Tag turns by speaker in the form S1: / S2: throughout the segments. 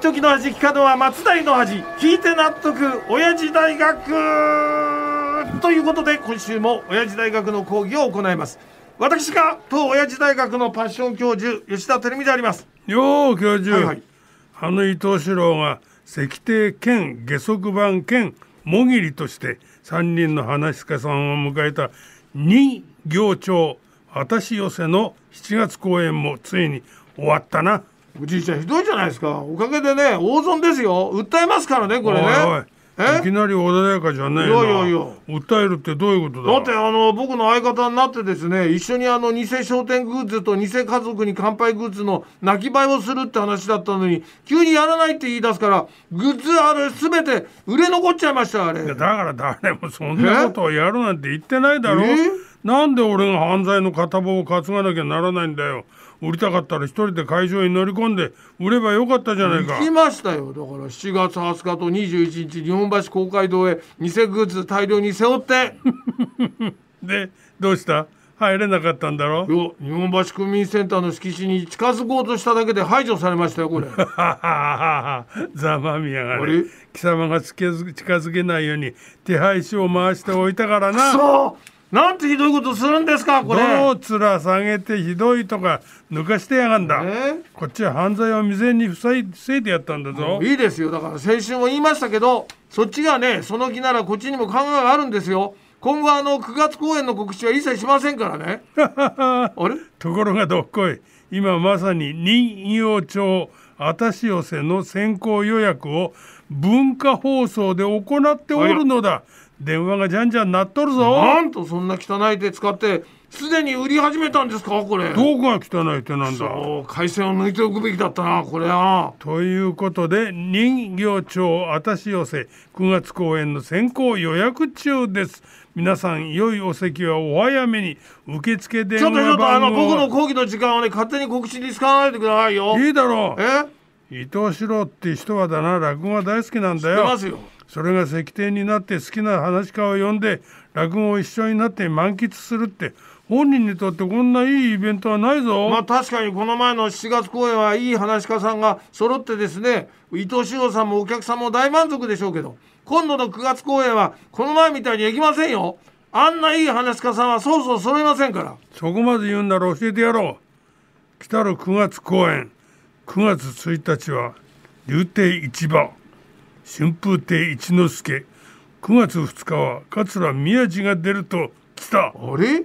S1: チョキの味聞かぬは松代の味聞いて納得。親父大学ということで今週も親父大学の講義を行います。私が当親父大学のパッション教授吉田照美であります。
S2: よう教授、
S1: はいはい。
S2: あの伊藤四郎が石庭兼下足版兼もぎりとして三人の話し家さんを迎えた二行町私寄せの7月公演もついに終わったな
S1: おじいちゃんひどいじゃないですか。おかげでね大損ですよ。訴えますからねこれね。
S2: おいきなり穏やかじゃねえな。い
S1: やいやいや。
S2: 訴えるってどういうことだ？
S1: だってあの僕の相方になってですね一緒にあの偽商店グッズと偽家族に乾杯グッズの泣き映えをするって話だったのに急にやらないって言い出すからグッズあれ全て売れ残っちゃいましたあれ。
S2: だから誰もそんなことをやるなんて言ってないだろ。
S1: え？
S2: なんで俺が犯罪の片棒を担がなきゃならないんだよ。売りたかったら一人で会場に乗り込んで売ればよかったじゃないか。
S1: 行きましたよ。だから7月20日と21日日本橋公会堂へ偽グッズ大量に背負って。
S2: でどうした？入れなかったんだろ？
S1: よ日本橋区民センターの敷地に近づこうとしただけで排除されましたよこれ。
S2: ははははざまみやが
S1: あ
S2: れ？
S1: れ
S2: 貴様が近づけないように手配書を回しておいたからな。
S1: そ！うなんてひどいことするんですかこれ。
S2: どう面下げてひどいとか抜かしてやがんだ。
S1: え
S2: こっちは犯罪を未然に防い防いでやったんだぞ。
S1: いいですよ。だから先週も言いましたけどそっちがねその気ならこっちにも考えがあるんですよ。今後あの9月公演の告知は一切しませんからね。あれ？
S2: ところがどっこい。今まさに人形町あたし寄せの先行予約を文化放送で行っておるのだ電話がじゃんじゃん鳴っとるぞ。
S1: なんとそんな汚い手使ってすでに売り始めたんですかこれ。
S2: どこが汚いってなんだ。
S1: そう回線を抜いておくべきだったなこれは。
S2: ということで人形町あたし寄せ9月公演の先行予約中です。皆さん良いお席はお早めに受付電
S1: ちょっとちょ
S2: 話
S1: っとあの僕の講義の時間をね勝手に告知に使わないでくださいよ。
S2: いいだろう。
S1: え？
S2: 伊藤四郎って人はだな落語が大好きなんだよ。
S1: 出ますよ
S2: それが石庭になって好きな話家を呼んで落語を一緒になって満喫するって本人にとってこんないいイベントはないぞ、
S1: まあ確かにこの前の7月公演はいい話し家さんが揃ってですね伊藤四郎さんもお客さんも大満足でしょうけど今度の9月公演はこの前みたいにできませんよ。あんないい話し家さんはそうそう揃いませんから。
S2: そこまで言うんなら教えてやろう。来たる9月公演。9月1日は竜亭市場春風亭一之輔。9月2日は桂宮治が出ると来た。
S1: あれ？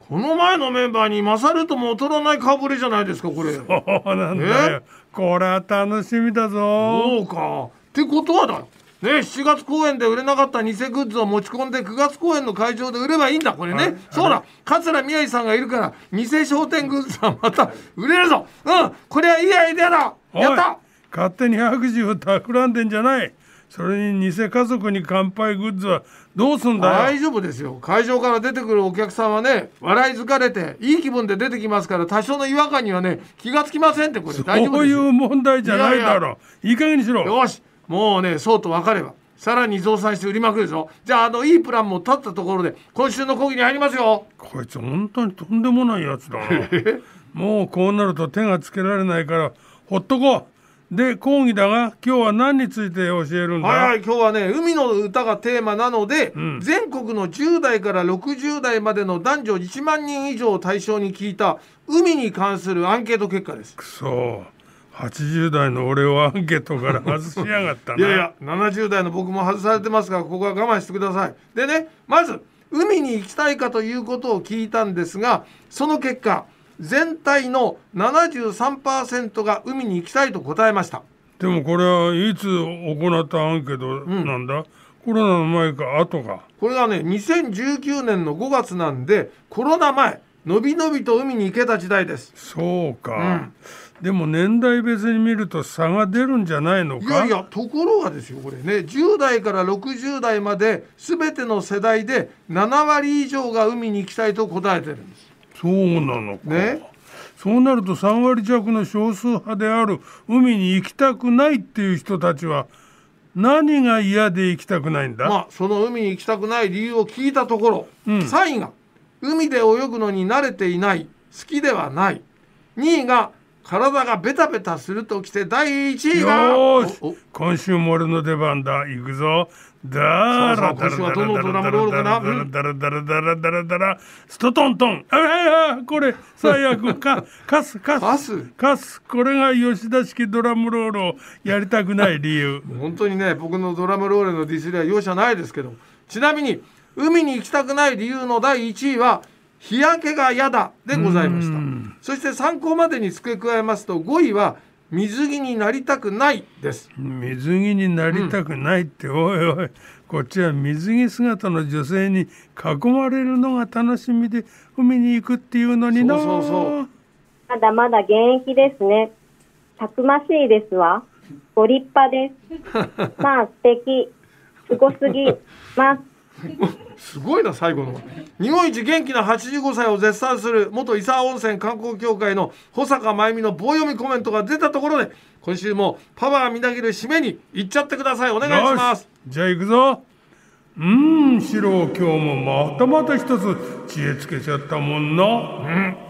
S1: この前のメンバーに勝るとも劣らない顔ぶれじゃないですかこれ。
S2: そうなんだよ。これは楽しみだぞ。
S1: そうか。ってことはだ。ね7月公演で売れなかった偽グッズを持ち込んで9月公演の会場で売ればいいんだ。これね。そうだ。桂宮治さんがいるから偽商店グッズはまた売れるぞ。うん。これはいいアイデアだ。やった。
S2: 勝手に白事を企んでんじゃないそれに偽家族に乾杯グッズはどうすんだよ？
S1: 大丈夫ですよ。会場から出てくるお客さんはね笑い疲れていい気分で出てきますから多少の違和感にはね気がつきませんってこれ大丈夫
S2: そういう問題じゃないだろう。いい加減にしろ。
S1: よし。もうねそうと分かればさらに増産して売りまくるぞ。じゃああのいいプランも立ったところで今週の講義に入りますよ。
S2: こいつ本当にとんでもないやつだな。もうこうなると手がつけられないからほっとこうで講義だが今日は何について教えるんだ、
S1: はいはい今日はね海の歌がテーマなので、
S2: ん。
S1: 全国の10代から60代までの男女1万人以上を対象に聞いた海に関するアンケート結果です。
S2: くそ。80代の俺をアンケートから外しやがったな。い
S1: やいや70代の僕も外されてますからここは我慢してください。でねまず海に行きたいかということを聞いたんですがその結果全体の73%が海に行きたいと答えました。
S2: でもこれはいつ行ったアンケートなんだ、コロナの前か後か。
S1: これがね2019年の5月なんでコロナ前のびのびと海に行けた時代です。
S2: そうか、でも年代別に見ると差が出るんじゃないの
S1: い
S2: か
S1: やいやところがですよこれね。10代から60代まで全ての世代で7割以上が海に行きたいと答えてるんです
S2: そうなのか、
S1: ね。
S2: そうなると3割弱の少数派である海に行きたくないっていう人たちは何が嫌で行きたくないんだ、
S1: まあその海に行きたくない理由を聞いたところ、
S2: うん。
S1: 3位が海で泳ぐのに慣れていない好きではない。2位が体がベタベタするときて第1位
S2: よ
S1: が
S2: 今週も俺の出番だ。行くぞだら
S1: そうそう今週はどのドラムロールかなうん
S2: だらだらだらだらだらストトントンあああこれ最悪かカスカス
S1: カス
S2: カスこれが吉田式ドラムロールをやりたくない理由
S1: 本当にね僕のドラムロールのディスりは容赦ないですけどちなみに海に行きたくない理由の第1位は日焼けが嫌だでございましたそして参考までに付け加えますと5位は水着になりたくないです
S2: 水着になりたくないって、おいおいこっちは水着姿の女性に囲まれるのが楽しみで海に行くっていうのにな
S1: そうそうそう
S3: まだまだ現役ですね。たくましいですわ。ご立派です。まあ素敵。すごすぎます。
S1: すごいな最後の。日本一元気な85歳を絶賛する元伊佐温泉観光協会の保坂真由美の棒読みコメントが出たところで今週もパワーみなぎる締めに行っちゃってください。お願いします。
S2: じゃあ行くぞ。うーん四郎今日もまたまた一つ知恵つけちゃったもんな、うん。